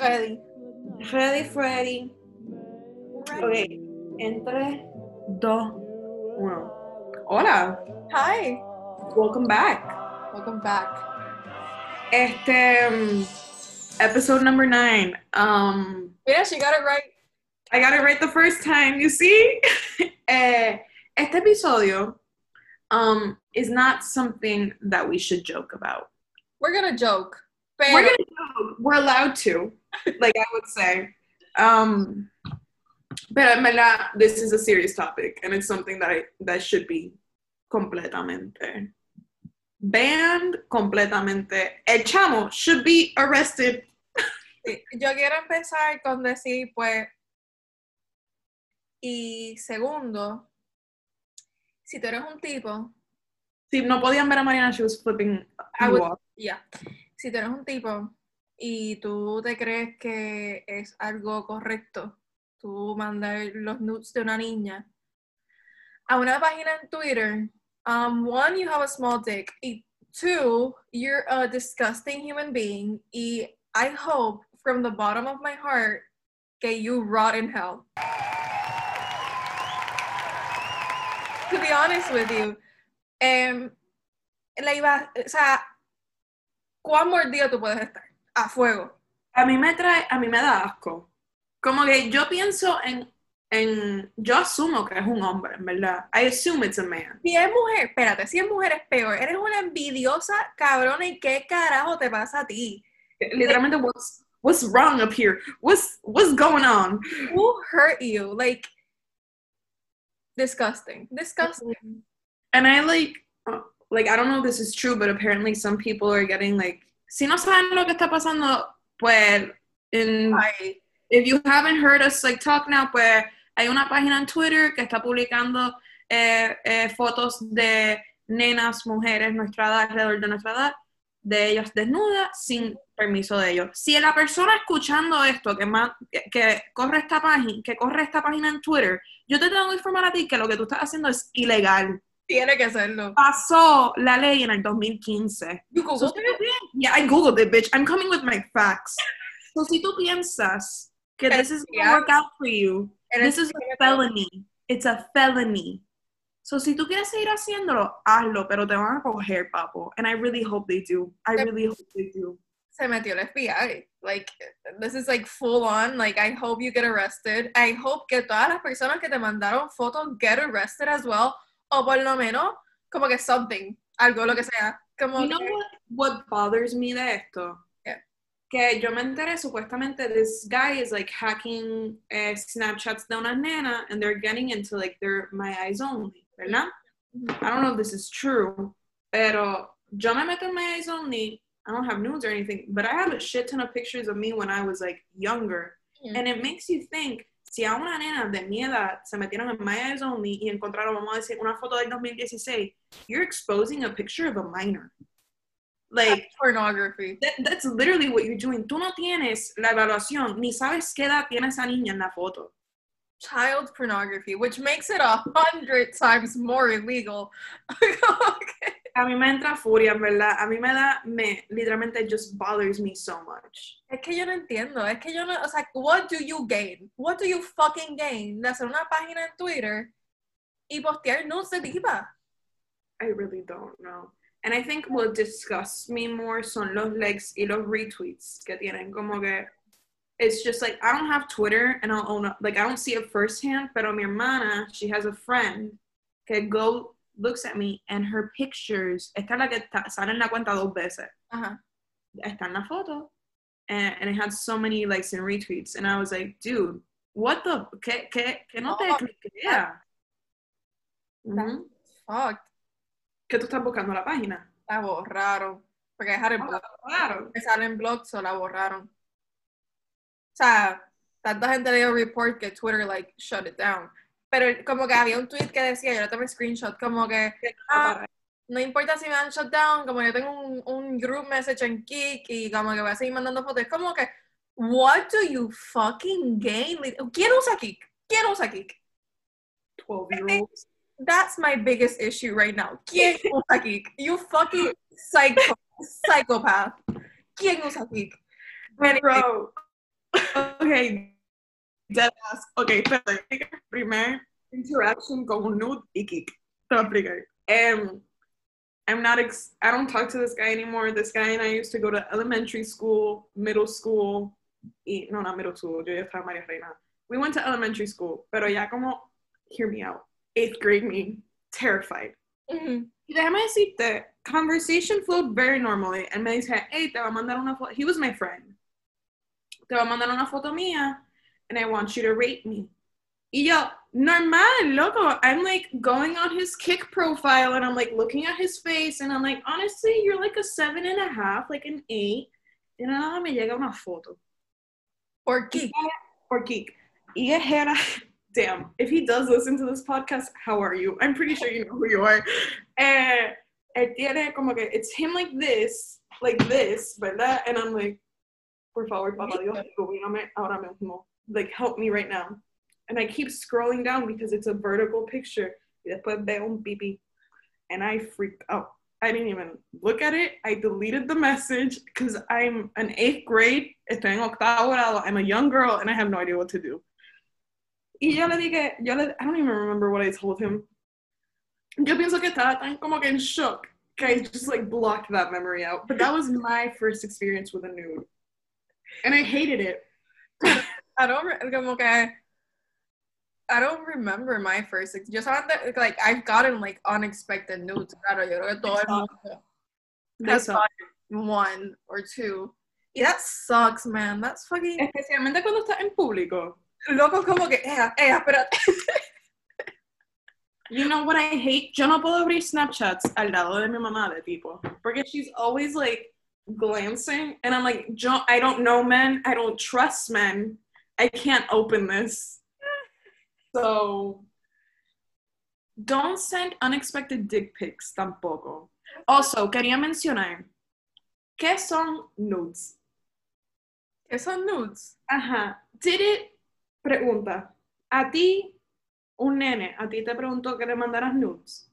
Ready. Ready, Freddy. Ok, en 3, 2, 1. Hola, Hi. welcome back. Welcome back. Este, um, episode number 9. Um, Mira, she got it right. I got it right the first time, you see? eh, este episodio um, is not something that we should joke about. We're gonna joke. Pero, We're gonna. We're allowed to, like I would say. Um, pero en verdad, this is a serious topic, and it's something that I, that should be completamente banned, completamente. El chamo should be arrested. sí, yo quiero empezar con decir, pues, y segundo, si tú eres un tipo, Si no podían ver a Mariana, she was flipping. I would- off. Si tú eres un tipo y tú te crees que es algo correcto, tú mandar los nudes de una niña a una página en Twitter, um, one, you have a small dick, y two, you're a disgusting human being, y I hope from the bottom of my heart que you rot in hell. To be honest with you, em, la iba, o sea, ¿cuán mordido tú puedes estar? A fuego. A mí me trae, a mí me da asco. Como que yo pienso en, en, yo asumo que es un hombre, en verdad. I assume it's a man. Si es mujer, espérate, si es mujer es peor. Eres una envidiosa cabrona y qué carajo te pasa a ti. Literalmente, what's, what's wrong up here? What's, what's going on? Who hurt you? Like, disgusting. Disgusting. And I like, like, I don't know if this is true, but apparently some people are getting like, si no saben lo que está pasando, pues, in, if you haven't heard us like talk now, pues, hay una página en Twitter que está publicando eh, eh, fotos de nenas, mujeres, nuestra edad, alrededor de nuestra edad, de ellas desnudas, sin permiso de ellos. Si la persona escuchando esto, que, que, que corre esta página, que corre esta página en Twitter, yo te tengo que informar a ti que lo que tú estás haciendo es ilegal. Tiene que serlo. Pasó la ley en el 2015. You So, Googled si it? yeah, I googled it, bitch. I'm coming with my facts. So, si tú piensas que this is gonna work out for you, Eres- this is a felony. It's a felony. So, si tú quieres seguir haciéndolo, hazlo, pero te van a coger, papo. And I really hope they do. I really hope they do. Se metió el FBI. Like, this is like full on. Like, I hope you get arrested. I hope que todas las personas que te mandaron fotos get arrested as well. O por lo menos, como que something. Algo, lo que sea. Como You know que- what, what bothers me de esto? Yeah. Que yo me enteré supuestamente this guy is like hacking eh, Snapchats de unas nenas and they're getting into like their My Eyes Only, ¿verdad? I don't know if this is true, pero yo me meto en My Eyes Only. I don't have nudes or anything, but I have a shit ton of pictures of me when I was like younger. Yeah. And it makes you think, si a una nena de mi edad se metieron en My Eyes Only y encontraron, vamos a decir, una foto del 2016, you're exposing a picture of a minor. Like, pornography. that, that's literally what you're doing. Tú no tienes la evaluación, ni sabes qué edad tiene esa niña en la foto. Child pornography, which makes it a hundred times more illegal. Okay. A mí me entra furia, en verdad. A mí me da, me, literalmente, it just bothers me so much. Es que yo no entiendo, es que yo no, o sea, what do you gain? What do you fucking gain de hacer una página en Twitter y postear nudes de tipa? I really don't know. And I think what disgusts me more son los likes y los retweets que tienen. Como que, it's just like, I don't have Twitter and I'll own up, like, I don't see it firsthand, pero mi hermana, she has a friend que go, looks at me and her pictures, esta es la que está- sale en la cuenta dos veces. Ajá. está en la foto. And, and it had so many likes and retweets. And I was like, dude, what the, que, que, que no te Oh, cliquea. Ujú. Fuck, Que tú estás buscando la página. la borraron. Porque dejar el oh, blog. Claro. Me sale en blog, so la borraron. O sea, tanta gente le dio report que Twitter, like, shut it down. Pero como que había un tweet que decía, yo le tomé screenshot, como que, ah, no importa si me dan shutdown, como yo tengo un, un group message en Kik y como que voy a seguir mandando fotos. Es como que, what do you fucking gain? ¿Quién usa Kik? ¿Quién usa Kik? 12 year olds. That's my biggest issue right now. ¿Quién usa Kik? You fucking psycho, psychopath. ¿Quién usa Kik? Bro, ok, dead ass. Ok, espérate. Primer interaction con un nude y Kik. Te voy a explicar. Um, I'm not, ex- I don't talk to this guy anymore. This guy and I used to go to elementary school, middle school, y, no, not middle school, yo ya estaba María Reina. We went to elementary school, pero ya como, hear me out, eighth grade me, terrified. Mm-hmm. Y déjame decirte, conversation flowed very normally. And me dice, hey, te va a mandar una foto. He was my friend. Te va a mandar una foto mía, and I want you to rate me. Y yo, normal, loco. I'm like going on his Kik profile, and I'm like looking at his face, and I'm like, honestly, you're like a seven and a half, like an eight. Y nada, me llega una foto. Or kick. Or geek. Y era, damn, if he does listen to this podcast, how are you? I'm pretty sure you know who you are. Eh, tiene como que, it's him like this, like this, ¿verdad? And I'm like, por favor, papá Dios, ilumíname ahora mismo. Like, help me right now. And I keep scrolling down because it's a vertical picture. And I freaked out. I didn't even look at it. I deleted the message because I'm an eighth grade. I'm a young girl and I have no idea what to do. Y yo le dije, yo le, I don't even remember what I told him. Yo pienso que estaba tan como que en shock que I just like blocked that memory out. But that was my first experience with a nude. And I hated it. I don't re- como que I don't remember my first ex- yo sabía like I've gotten like unexpected nudes claro yo creo que todo el mundo has one or two y that sucks man that's fucking Especialmente cuando estás en público. loco como que eh, eh, espérate You know what I hate? Yo no puedo abrir Snapchats al lado de mi mamá de tipo. Porque she's always like glancing. And I'm like, jo- I don't know men. I don't trust men. I can't open this. So don't send unexpected dick pics tampoco. Also, quería mencionar, ¿qué son nudes? ¿Qué son nudes? Ajá. Did it, pregunta, a ti, un nene, a ti te preguntó que le mandaras nudes?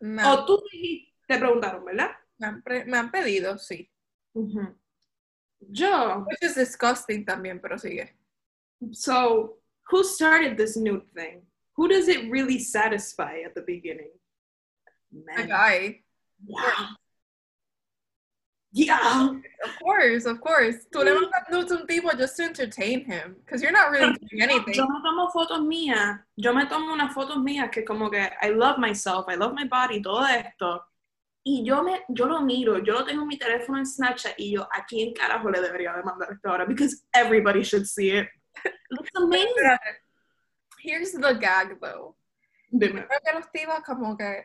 me, O tú te preguntaron, ¿verdad? me han, pre- me han pedido sí Yo, which is disgusting también pero sigue so who started this nude thing? Who does it really satisfy at the beginning? a guy Yeah. Yeah. of course of course tú le mandas nudes a un tipo just to entertain him because you're not really doing anything Yo me tomo fotos mías. Yo me tomo unas fotos mías que como que I love myself, I love my body, todo esto. Y yo me, yo lo miro, yo lo tengo en mi teléfono en Snapchat y yo, ¿a quién carajo le debería de mandar esto ahora? Because everybody should see it. Looks amazing. Uh, here's the gag though Dime. creo que los tipos como que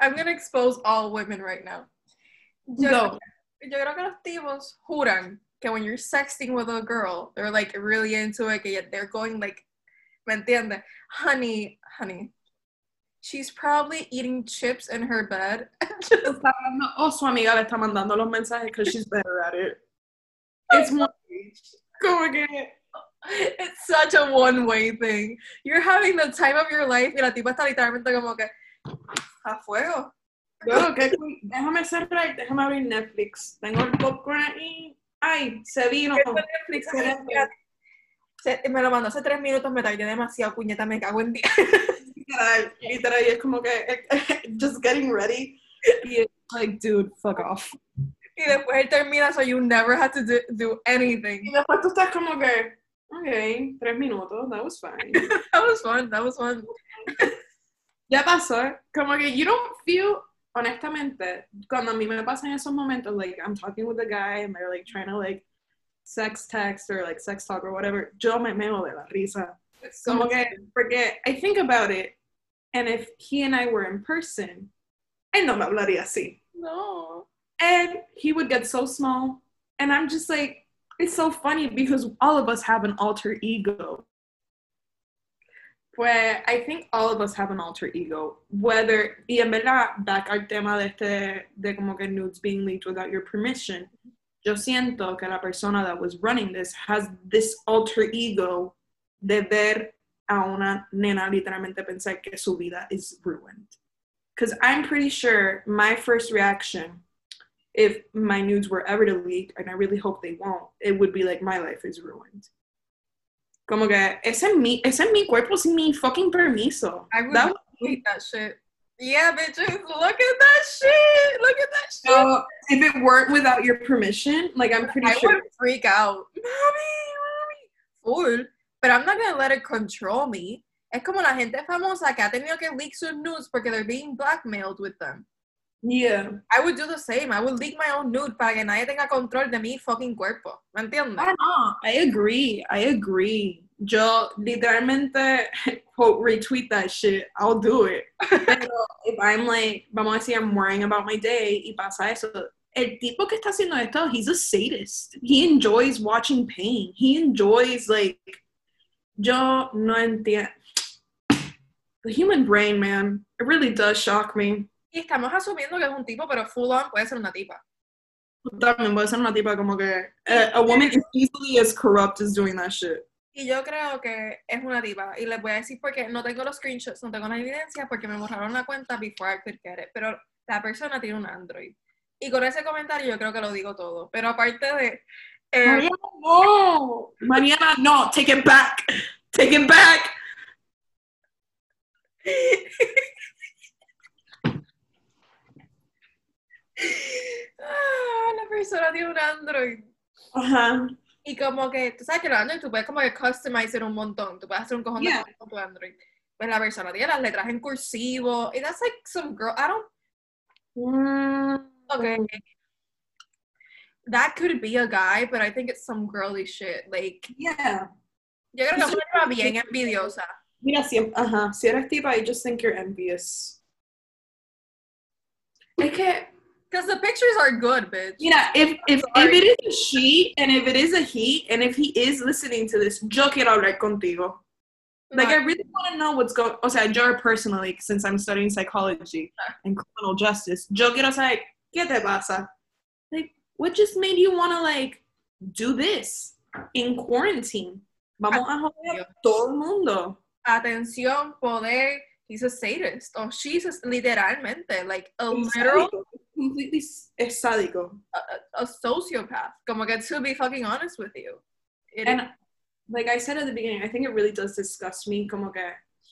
I'm gonna expose all women right now. Yo, Go. yo creo que los tipos juran que when you're sexting with a girl, they're like really into it, que they're going like, ¿me entiendes? Honey, honey, she's probably eating chips in her bed. Oh, su amiga le está mandando los mensajes because she's better at it. It's more como que it's such a one-way thing. You're having the time of your life y la tipa está literalmente como que a fuego. Qué cool. déjame cerrar, déjame abrir Netflix. Tengo el popcorn ahí. Ay, se vino. Netflix, se- me lo mandó hace tres minutos, me tardé demasiado, puñeta, me cago en día. Literal, literal, y es como que just getting ready. Y es like, dude, fuck off. Y después él termina, so you never had to do, do Y anything. después tú estás como que, ok, tres minutos, that was fine. That was fun, that was fun. ya pasó. Como que you don't feel, honestamente, cuando a mí me pasan esos momentos, like, I'm talking with a guy and they're like trying to like sex text or like sex talk or whatever, yo me meo de la risa. So Como que, porque I think about it, and if he and I were in person, él no me hablaría así. No. And he would get so small. And I'm just like, it's so funny because all of us have an alter ego. Pues I think all of us have an alter ego. Whether, y en verdad, back al tema de este, de como que nudes being leaked without your permission, yo siento que la persona that was running this has this alter ego de ver a una nena literalmente pensar que su vida is ruined. Because I'm pretty sure my first reaction if my nudes were ever to leak, and I really hope they won't, it would be like my life is ruined. Como que ese es mi, ese es mi cuerpo sin mi fucking permiso. I would That hate that shit. Yeah, bitches, look at that shit. Look at that shit. So if it weren't without your permission, like I'm pretty I sure. I would freak out. Mommy, mommy. Full. But I'm not gonna let it control me. Es como la gente famosa que ha tenido que leak sus nudes porque they're being blackmailed with them. Yeah. I would do the same. I would leak my own nude para que nadie tenga control de mi fucking cuerpo. ¿Me entiendes? Ah, I know. I agree. I agree. Yo literalmente quote retweet that shit. I'll do it. Pero if I'm like, vamos a decir, I'm worrying about my day y pasa eso. El tipo que está haciendo esto, he's a sadist. He enjoys watching pain. He enjoys like, yo no entiendo. The human brain, man, it really does shock me. Y estamos asumiendo que es un tipo, pero full on puede ser una tipa. También puede ser una tipa como que eh, a woman is easily as corrupt as doing that shit. Y yo creo que es una tipa. Y les voy a decir porque no tengo los screenshots, no tengo la evidencia, porque me borraron la cuenta before I could get it. Pero la persona tiene un Android. Y con ese comentario yo creo que lo digo todo. Pero aparte de... eh, Mariana, no. Mariana, no. Take it back. Take it back. ah, la persona tiene un Android. Ajá. Y como que, tú sabes que los Android tú puedes como que customizer un montón. Tú puedes hacer un cojón de Yeah. cosas con tu Android. Pues la persona tiene las letras en cursivo. Y that's like some girl... I don't... Mm, Okay. That could be a guy, but I think it's some girly shit. Like, Yeah. yo creo que es bien envidiosa. Mira, si, ajá, si eres tipa, I just think you're envious. Es que, Because the pictures are good, bitch. mira, if, if, if it is a she, and if it is a he, and if he is listening to this, yo quiero hablar contigo. Like, I really want to know what's going O sea, yo personally, since I'm studying psychology and criminal justice, yo quiero saber, ¿qué te pasa? Like, what just made you want to, like, do this in quarantine? Vamos a joder todo el mundo. Atención, poder. He's a sadist. Oh, she's a, literalmente like a literal. Completely es sádico. a, a sociopath. Como que to be fucking honest with you. It And like I said at the beginning, I think it really does disgust me. Como que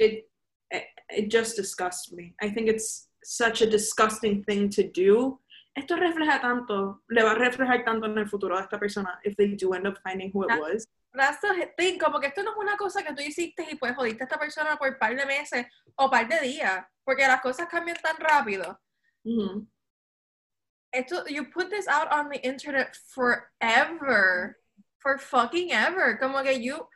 it, it, it just disgusts me. I think it's such a disgusting thing to do. Esto refleja tanto, le va a reflejar tanto en el futuro a esta persona if they do end up finding who it was. That's the thing, como que esto no es una cosa que tú hiciste y pues jodiste a esta persona por par de meses o par de días, porque las cosas cambian tan rápido. Mhm. Esto, you put this out on the internet forever, for fucking ever. Como que you,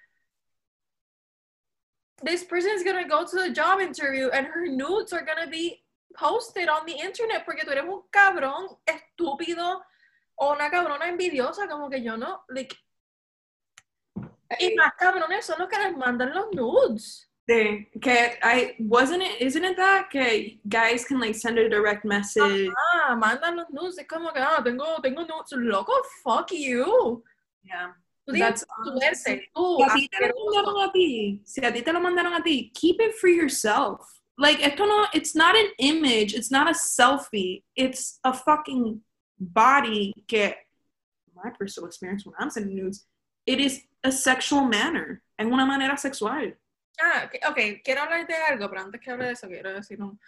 this person is gonna go to the job interview and her nudes are gonna be posted on the internet porque tú eres un cabrón estúpido o una cabrona envidiosa, como que yo no, like, y más cabrones son los que les mandan los nudes. De, que I wasn't it isn't it that okay? guys can like send a direct message. Ah, mandan los nudes, es como que, ah, tengo, tengo nudes, loco, fuck you. Yeah. That's suerte, tú, Si a ti te lo mandaron a ti, si a ti te lo mandaron a ti, keep it for yourself. Like, esto no, it's not an image, it's not a selfie, it's a fucking body que, my personal experience when I'm sending nudes, it is a sexual manner, en una manera sexual. Ah, ok, quiero hablar de algo, pero antes que hable de eso, quiero decir un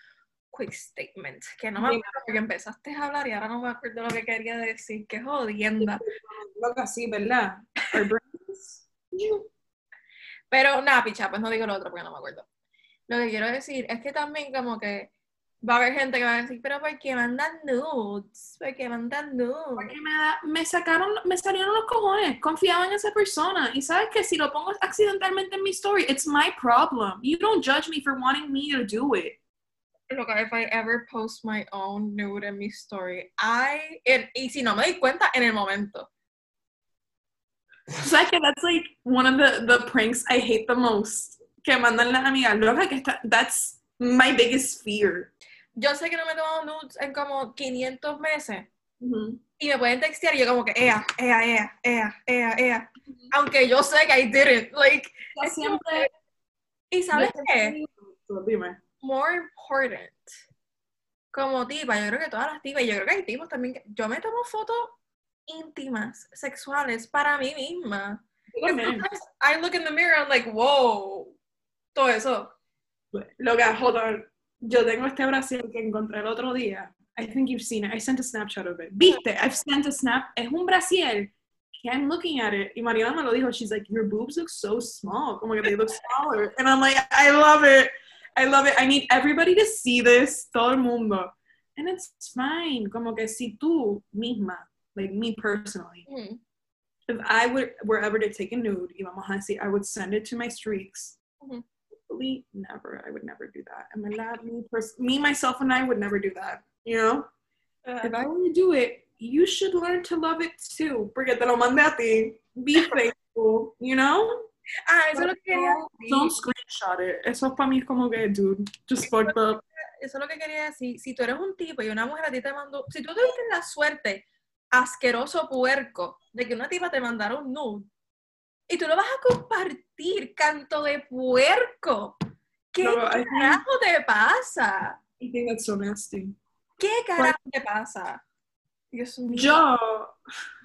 quick statement, que no me acuerdo porque empezaste a hablar y ahora no me acuerdo lo que quería decir, qué jodienda. Loca, sí, ¿verdad? Pero nada, picha, pues no digo lo otro porque no me acuerdo. Lo que quiero decir es que también como que va a haber gente que va a decir, pero ¿por qué mandan nudes? ¿Por qué mandan nudes? Porque me, da- me sacaron, me salieron los cojones, confiaba en esa persona. Y sabes que si lo pongo accidentalmente en mi story, it's my problem. You don't judge me for wanting me to do it. Look, if I ever post my own nude in my story, I, y si no me doy cuenta en el momento. Sabes que that's like one of the, the pranks I hate the most. Que mandan las amigas. Loca, que está, that's my biggest fear. Yo sé que no me he tomado nudes en como 500 meses. Y me pueden textear y yo como que, ea, ea, ea, ea, ea, ea. Aunque yo sé que I didn't. Like, Yo siempre. y ¿sabes yo qué? Dime. More important. como tipa, yo creo que todas las tipas, y yo creo que hay tipos también, que- yo me tomo fotos íntimas, sexuales, para mí misma. I look in the mirror, I'm like, wow, todo eso. Lo que, hold on. Yo tengo este brasier que encontré el otro día. I think you've seen it. I sent a snapshot of it. ¿Viste? I've sent a snap. Es un brasier que I'm looking at it. Y Mariana me lo dijo. She's like, your boobs look so small. Como que they look smaller. And I'm like, I love it. I love it. I need everybody to see this. Todo el mundo. And it's fine. Como que si tú misma, like me personally, Mm. if I would, were ever to take a nude, y vamos a decir, I would send it to my streaks. Mhm. Never. I would never do that. And my lab, me, pers- me, myself, and I would never do that. You know, if I were to do it, you should learn to love it too. Porque te lo mandé a ti. Be faithful. You know, Ah, eso es lo que quería don't decir. screenshot it. Eso para mí es como que, dude, just fucked up. Eso es lo que quería decir. Si tú eres un tipo y una mujer a ti te mandó, si tú tuviste la suerte, asqueroso puerco, de que una tipa te mandara un nude, y tú lo vas a compartir, canto de puerco. ¿Qué No, I think- carajo te pasa? I think that's so nasty. ¿Qué carajo te pasa? Dios mío. Yo,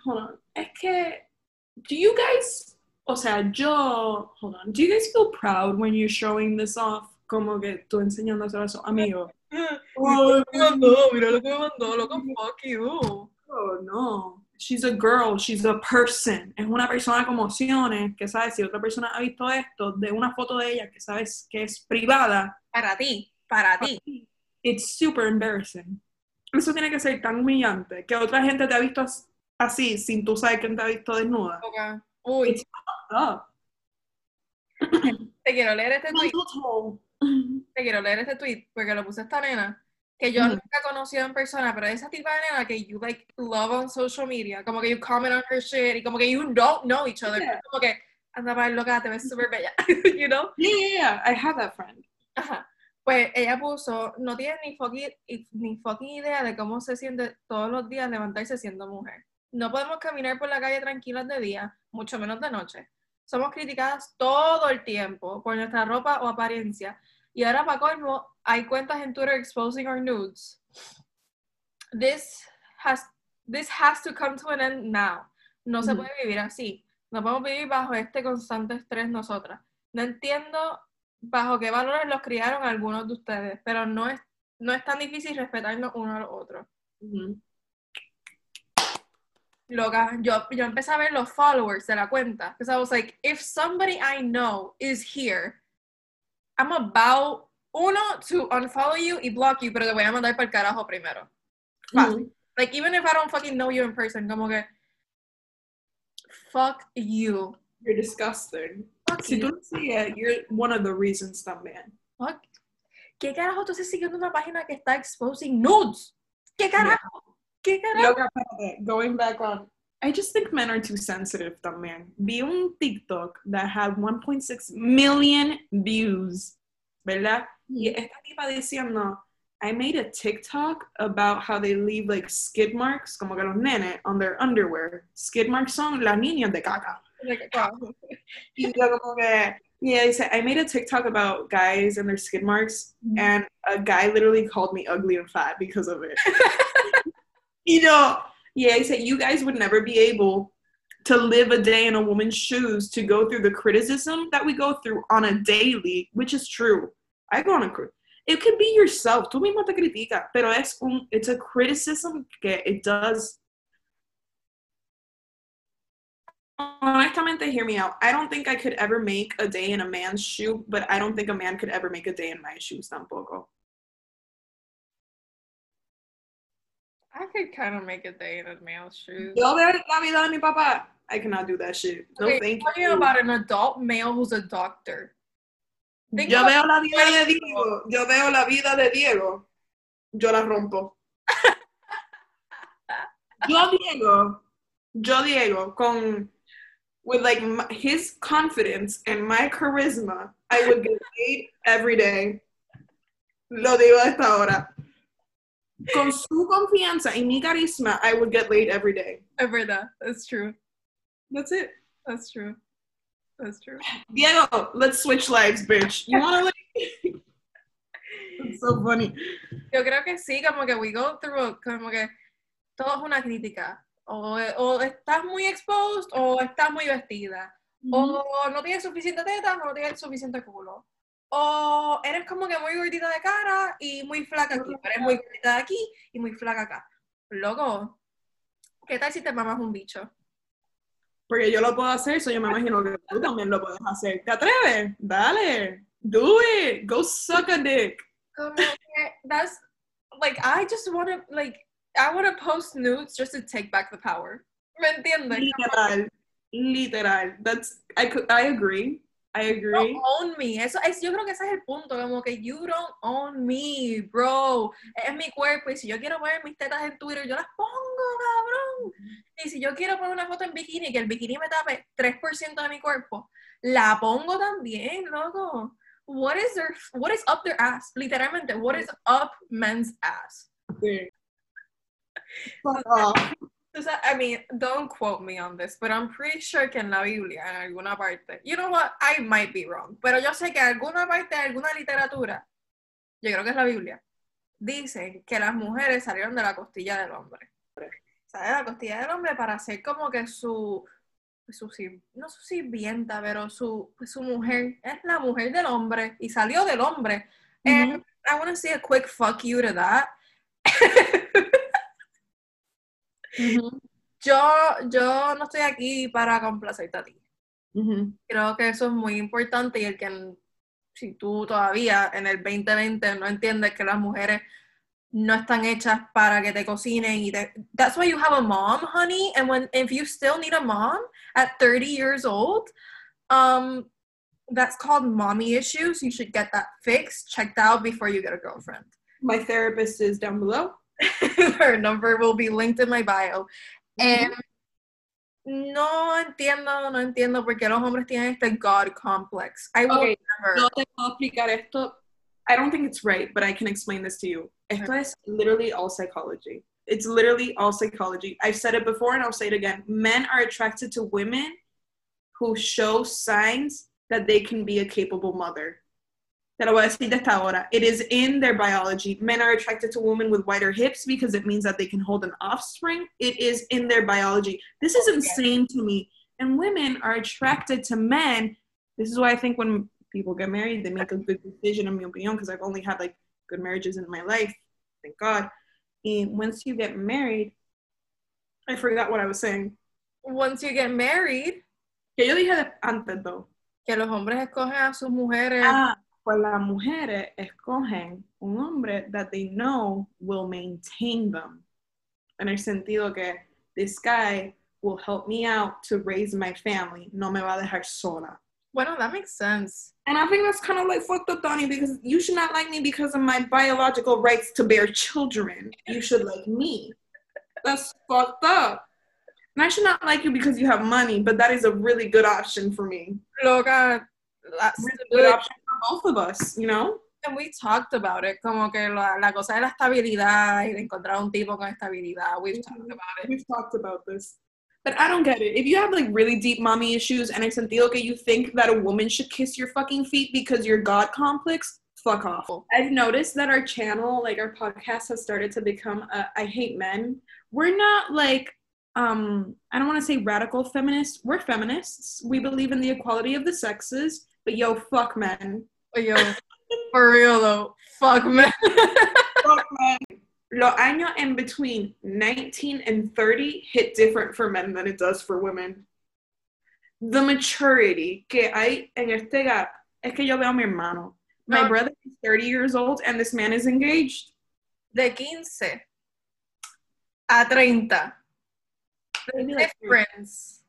hold on, es que, do you guys, o sea, yo, hold on, do you guys feel proud when you're showing this off? Como que tú enseñándoselo a que me mandó, mira lo que me mandó, loco, fuck you. Oh, no. She's a girl, she's a person. Es una persona con emociones que sabe si otra persona ha visto esto de una foto de ella que sabes que es privada. Para ti, para ti. It's super embarrassing. Eso tiene que ser tan humillante que otra gente te ha visto as- así sin tú saber quién te ha visto desnuda. Ok. Uy, It's Oh. te quiero leer este tweet. Te quiero leer este tweet porque lo puse esta nena que yo Ujú. nunca he conocido en persona, pero esa tipa de nena que you like love on social media, como que you comment on her shit y como que you don't know each other, Yeah. como que anda para loca, te ves súper bella, you know? Yeah, yeah, yeah. I have that friend. Ajá. Pues ella puso, no tiene ni fucking, ni fucking idea de cómo se siente todos los días levantarse siendo mujer. No podemos caminar por la calle tranquilas de día, mucho menos de noche. Somos criticadas todo el tiempo por nuestra ropa o apariencia. Y ahora, para colmo, hay cuentas en Twitter exposing our nudes. This has, this has to come to an end now. No se puede vivir así. No podemos vivir bajo este constante estrés nosotras. No entiendo bajo qué valores los criaron algunos de ustedes, pero no es, no es tan difícil respetarnos uno a los otros. Loca, yo, yo empecé a ver los followers de la cuenta. Because I was like, if somebody I know is here, I'm about, uno, to unfollow you y block you, pero te voy a mandar para el carajo primero. Mhm. Like, even if I don't fucking know you in person, como que, fuck you. You're disgusting. Fuck Si you. tú sigues, you're one of the reasons también. Fuck. ¿Qué carajo tú estás siguiendo una página que está exposing nudes? ¿Qué carajo? ¿Qué carajo? Loca, going back on. I just think men are too sensitive también. Vi un TikTok that had 1.6 million views, ¿verdad? Y esta tipa diciendo, I made a TikTok about how they leave like skid marks, como que los nenes, on their underwear. Skid marks son las niñas de caca. Like, wow. Y yo como que, yeah, said, I made a TikTok about guys and their skid marks, mm-hmm. and a guy literally called me ugly and fat because of it. you know, yeah, he said, you guys would never be able to live a day in a woman's shoes to go through the criticism that we go through on a daily, which is true. I go on a crit. It can be yourself. Tú mismo te criticas, pero es un, it's a criticism que it does honestamente, hear me out. I don't think I could ever make a day in a man's shoe, but I don't think a man could ever make a day in my shoes tampoco. I could kind of make a day in a male's shoes. Yo la vida de mi papá. I cannot do that shit. No, Okay, thank talking you. about an adult male who's a doctor. Yo veo la vida de Diego. Yo veo la vida de Diego. Yo la rompo. Yo Diego. Yo Diego con with like my, his confidence and my charisma, I would get paid every day. Lo digo a esta hora. Con su confianza y mi carisma, I would get laid every day. Es verdad. That's true. That's it. That's true. That's true. Diego, let's switch lives, bitch. You wanna like It's so funny. Yo creo que sí, como que we go through, como que todo es una crítica. O, o estás muy exposed o estás muy vestida. O no tienes suficiente teta o no tienes suficiente culo. O eres como que muy gordita de cara y muy flaca aquí. Eres muy gordita de aquí y muy flaca acá. Loco, ¿qué tal si te mamas un bicho? Porque yo lo puedo hacer, so yo me imagino que tú también lo puedes hacer. ¿Te atreves? Dale. Do it. Go suck a dick. That's like I just want to like I want to post nudes just to take back the power. ¿Me entiendes? Literal. Literal. That's I could I agree. I agree. Don't own me. Eso es, yo creo que ese es el punto, como que you don't own me, bro. Es mi cuerpo y si yo quiero poner mis tetas en Twitter, yo las pongo, cabrón. Y si yo quiero poner una foto en bikini, que el bikini me tape 3% de mi cuerpo, la pongo también, loco. What is their, what is up their ass? Literalmente, what is up men's ass? Sí. I mean, don't quote me on this, but I'm pretty sure que en la Biblia, en alguna parte, you know what, I might be wrong, pero yo sé que en alguna parte de alguna literatura, yo creo que es la Biblia, dicen que las mujeres salieron de la costilla del hombre. Sale de la costilla del hombre para hacer como que su, su no su sirvienta, pero su, su mujer, es la mujer del hombre y salió del hombre. And I want to say a quick fuck you to that. yo, yo no estoy aquí para complacerte a ti. Creo que eso es muy importante y el que si tú todavía en el 2020 no entiendes que las mujeres no están hechas para que te cocinen y te, that's why you have a mom, honey, and when if you still need a mom at 30 years old, um that's called mommy issues. You should get that fixed, checked out before you get a girlfriend. My therapist is down below. Her number will be linked in my bio. Mm-hmm. And no entiendo, no entiendo por qué los hombres tienen este God complex. I will okay, never. No te puedo explicar esto. I don't think it's right, but I can explain this to you. Esto okay. es literally all psychology. It's literally all psychology. I've said it before and I'll say it again. Men are attracted to women who show signs that they can be a capable mother. Te lo voy a decir de esta hora. It is in their biology. Men are attracted to women with wider hips because it means that they can hold an offspring. It is in their biology. This is insane to me. And women are attracted to men. This is why I think when people get married, they make a good decision, in my opinion, because I've only had like good marriages in my life. Thank God. And once you get married, I forgot what I was saying. Once you get married. Que yo dije antes, though. Que los hombres escogen a sus mujeres. Ah, pues las mujeres escogen un hombre that they know will maintain them. En el sentido que this guy will help me out to raise my family. No me va a dejar sola. Bueno, that makes sense. And I think that's kind of like fucked up, Donnie, because you should not like me because of my biological rights to bear children. You should like me. That's fucked up. And I should not like you because you have money, but that is a really good option for me. Loca, that's really a good option both of us, you know? And we talked about it, como que la, la cosa de la estabilidad y de encontrar un tipo con estabilidad. We've talked about it. We've talked about this. But I don't get it. If you have like really deep mommy issues and it's sentido que you think that a woman should kiss your fucking feet because you're God complex, fuck off. I've noticed that our channel, like our podcast, has started to become a, I hate men. We're not like um I don't want to say radical feminists. We're feminists. We believe in the equality of the sexes, but yo, fuck men. Yo, for real though, fuck men. fuck men. Los años in between 19 and 30 hit different for men than it does for women. The maturity que hay en este gap es que yo veo a mi hermano. My no. brother is 30 years old and this man is engaged. De 15 a 30. The difference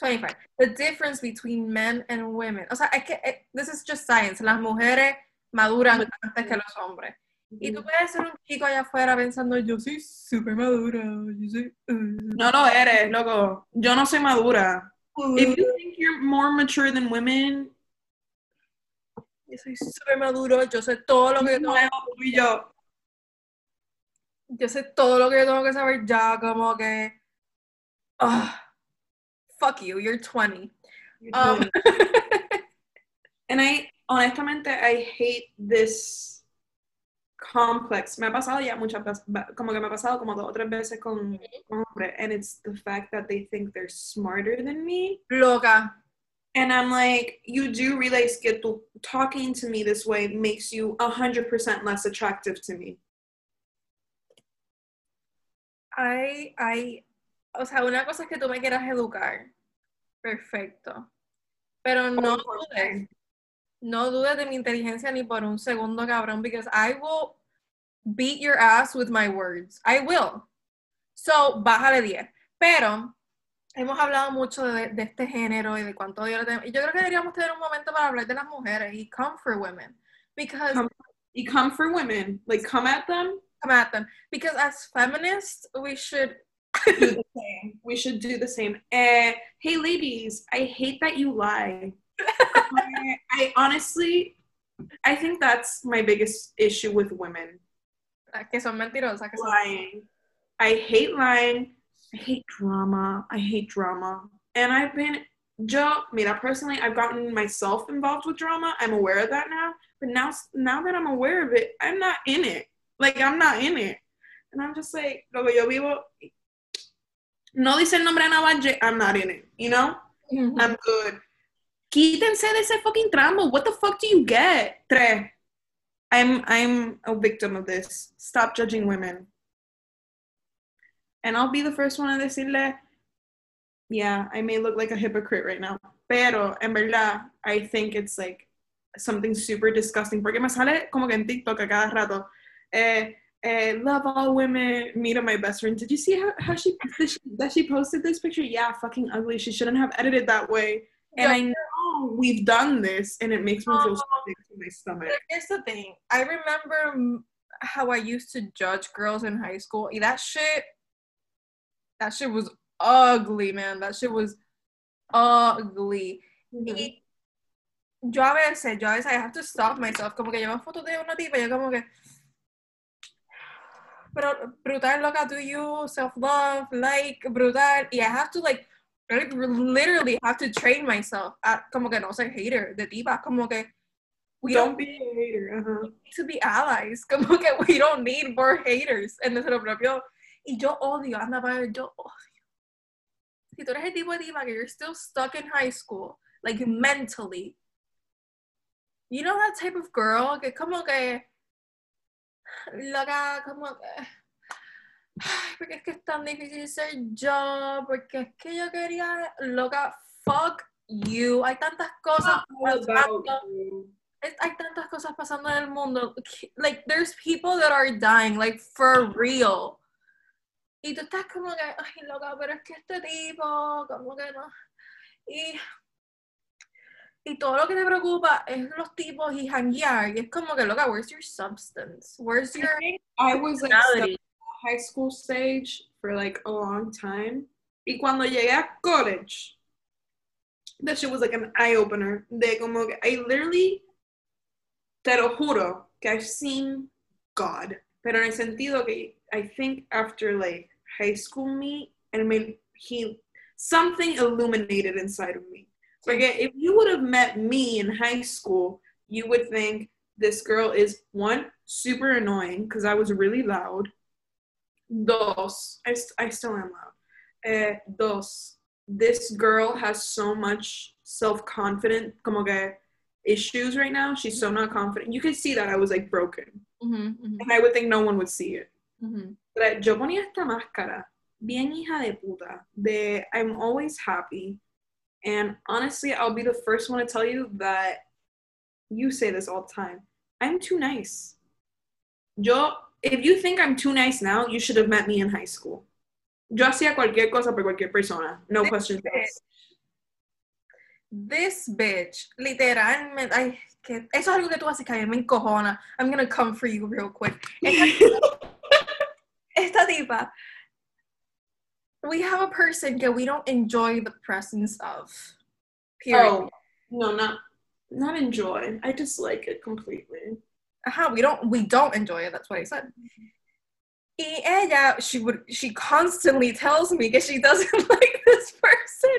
25. The difference between men and women. O sea, es que eh, this is just science. Las mujeres maduran antes que los hombres. Y tú puedes ser un chico allá afuera pensando, yo soy súper madura. Yo soy, uh, no lo eres, loco. Yo no soy madura. If you think you're more mature than women, yo soy súper maduro. Yo sé todo lo que yo tengo y yo. Yo sé todo lo que yo tengo que saber ya, como que. Uh, fuck you, you're 20. Um, and I honestamente I hate this complex. Me ha pasado ya muchas veces, como que me ha pasado como dos o tres veces con, con hombres, and it's the fact that they think they're smarter than me. Loca. And I'm like, you do realize que tú talking to me this way makes you 100% less attractive to me. I ay, o sea, una cosa es que tú me quieras educar. Perfecto. Pero no dudes, no dudes de mi inteligencia ni por un segundo, cabrón, because I will beat your ass with my words. I will. So, bájale 10. Pero hemos hablado mucho de, de este género y de cuánto yo le. Y yo creo que deberíamos tener un momento para hablar de las mujeres y come for women. Because Come, you come for women, like come at them. come at them. Because as feminists, we should Do the same. We should do the same. Eh, hey, ladies, I hate that you lie. I, I honestly, I think that's my biggest issue with women. que son mentirosas, que son lying. I hate lying. I hate drama. I hate drama. And I've been, Joe, mira, personally, I've gotten myself involved with drama. I'm aware of that now. But now, now that I'm aware of it, I'm not in it. Like, I'm not in it. And I'm just like, lo que yo vivo, no dice el nombre de Navaje, I'm not in it. You know? Ujú. I'm good. Quítense de ese fucking tramo. What the fuck do you get? Tres. I'm I'm a victim of this. Stop judging women. And I'll be the first one to decirle, yeah, I may look like a hypocrite right now. Pero en verdad, I think it's like something super disgusting. Porque me sale como que en TikTok a cada rato. Eh, eh, love all women. Mira, my best friend. Did you see how, how she, she that she posted this picture? Yeah, fucking ugly. She shouldn't have edited that way. And I know we've done this, and it makes me feel sick to my stomach. Here's the thing. I remember how I used to judge girls in high school. That shit, that shit was ugly, man. That shit was ugly. Y yo a veces, yo a veces I have to stop myself. Como que yo veo fotos de una tipa yo como que... Pero brutal, loca, do you self-love, like, brutal. Y I have to like, like, literally have to train myself at como que no ser hater de tipas. Como que we Don't be a hater. Uh-huh. need to be allies. Como que we don't need more haters en nuestro propio. Y yo odio, anda para yo odio. Si tú eres el tipo de tipa que you're still stuck in high school, like mentally, you know that type of girl que como que loca, como que porque es que es tan difícil ser yo, porque es que yo quería, loca, fuck you. Hay tantas cosas about pasando. hay tantas cosas pasando en el mundo. Like, there's people that are dying, like, for real. Y tú estás como que, ay, loca, pero es que este tipo, como que no. Y, y todo lo que te preocupa es los tipos y hanguear. Y es como que, loca, where's your substance? Where's your I was like stuck personality? in the high school stage for like a long time. Y cuando llegué a college, that shit was like an eye opener. De como que I literally, te lo juro, que I've seen God. Pero en el sentido que I think after like high school me, and me, he, something illuminated inside of me. Porque if you would have met me in high school, you would think this girl is one super annoying because I was really loud. Dos, I, st- I still am loud. Eh, dos, this girl has so much self confident, como que issues right now. She's so not confident. You could see that I was like broken, Ujú, ujú, and I would think no one would see it. ujú. But yo ponía esta máscara, bien hija de puta, de I'm always happy. And honestly, I'll be the first one to tell you that you say this all the time. I'm too nice. Yo, if you think I'm too nice now, you should have met me in high school. Yo hacía cualquier cosa por cualquier persona. No questions asked. This bitch, literalmente, ay, que eso es algo que tú haces que a mí me encojona. I'm gonna come for you real quick. Esta, esta tipa, we have a person que we don't enjoy the presence of. Period. Oh, no, not not enjoy. I dislike it completely. Ajá, we don't we don't enjoy it. That's what I said. Y ella, she would she constantly tells me que she doesn't like this person.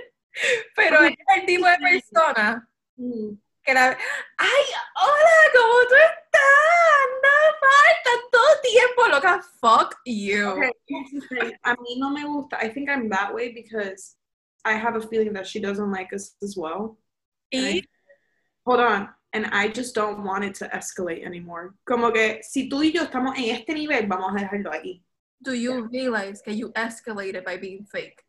Pero es el tipo de persona Mm. que la ay, hola, ¿cómo tú estás? No falta, loca, fuck you. Okay, here's the thing. A mí no me gusta. I think I'm that way because I have a feeling that she doesn't like us as well. Y Hold on. And I just don't want it to escalate anymore. Como que si tú y yo estamos en este nivel, vamos a dejarlo ahí. do you realize that you escalated by being fake?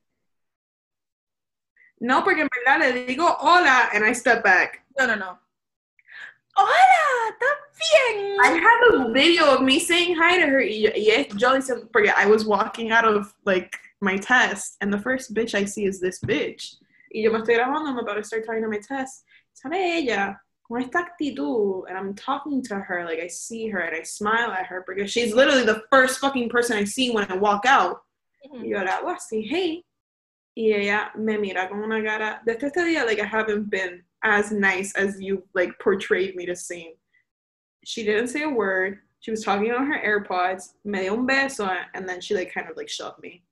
No, porque en verdad le digo hola and I step back. No, no, no. Hola, ¿estás bien? I have a video of me saying hi to her. Y, y es yo diciendo, porque I was walking out of like my test and the first bitch I see is this bitch. Y yo me estoy grabando, I'm about to start talking to my test. Sale ella con esta actitud and I'm talking to her like I see her and I smile at her because she's literally the first fucking person I see when I walk out. Y yo la hago así, hey. Y ella me mira con una cara, desde este día, like I haven't been as nice as you like portrayed me to seem. She didn't say a word. She was talking on her AirPods, me dio un beso, and then she like kind of like shoved me.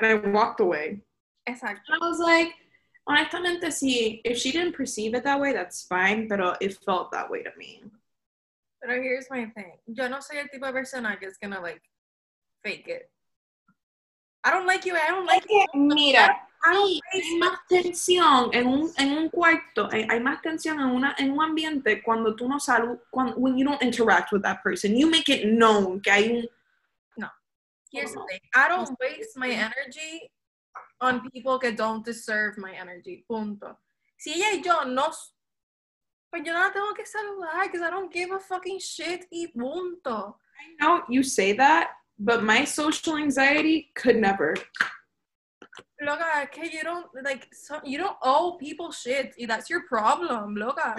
And I walked away. Exacto. And I was like, honestamente, sí, if she didn't perceive it that way, that's fine, but it felt that way to me. But here's my thing. Yo no soy el tipo de persona que es gonna like fake it. I don't like you. I don't like you. Mira, hay, hay más tensión en un, en un cuarto, hay, hay más tensión en, una, en un ambiente cuando tú no saludas, when you don't interact with that person. You make it known que hay un... Here's the thing. I don't waste my energy on people que don't deserve my energy. Punto. Si ella y yo no. Pues yo no la tengo que saludar because I don't give a fucking shit y punto. I know you say that, but my social anxiety could never. Loca, que you don't like so, you don't owe people shit. That's your problem, loca.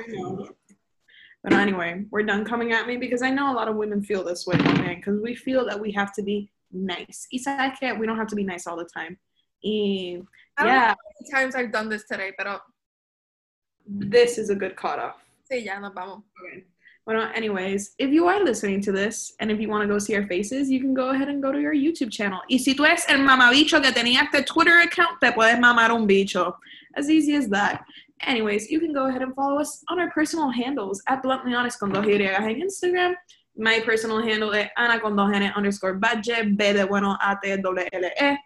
But anyway, we're done coming at me because I know a lot of women feel this way, man, because we feel that we have to be nice. Sabes que we don't have to be nice all the time. Y I don't know yeah, how many times I've done this today, but this is a good cutoff. sí, ya nos vamos. Okay. Well, uh, anyways, if you are listening to this and if you want to go see our faces, you can go ahead and go to your YouTube channel. Y si tú eres el mamabicho que tenía este Twitter account, te puedes mamar un bicho. As easy as that. Anyways, you can go ahead and follow us on our personal handles at Bluntly Honest con dos Y en Instagram. My personal handle is Ana con dos N underscore budget, B de bueno, A T W L E.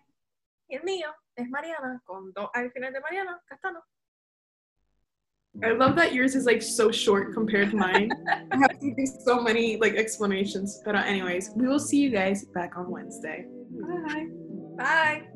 Y el mío es Mariana con dos al final de Mariana Castano. I love that yours is like so short compared to mine. I have to do so many like explanations. But uh, anyways, we will see you guys back on Wednesday. Bye. Bye.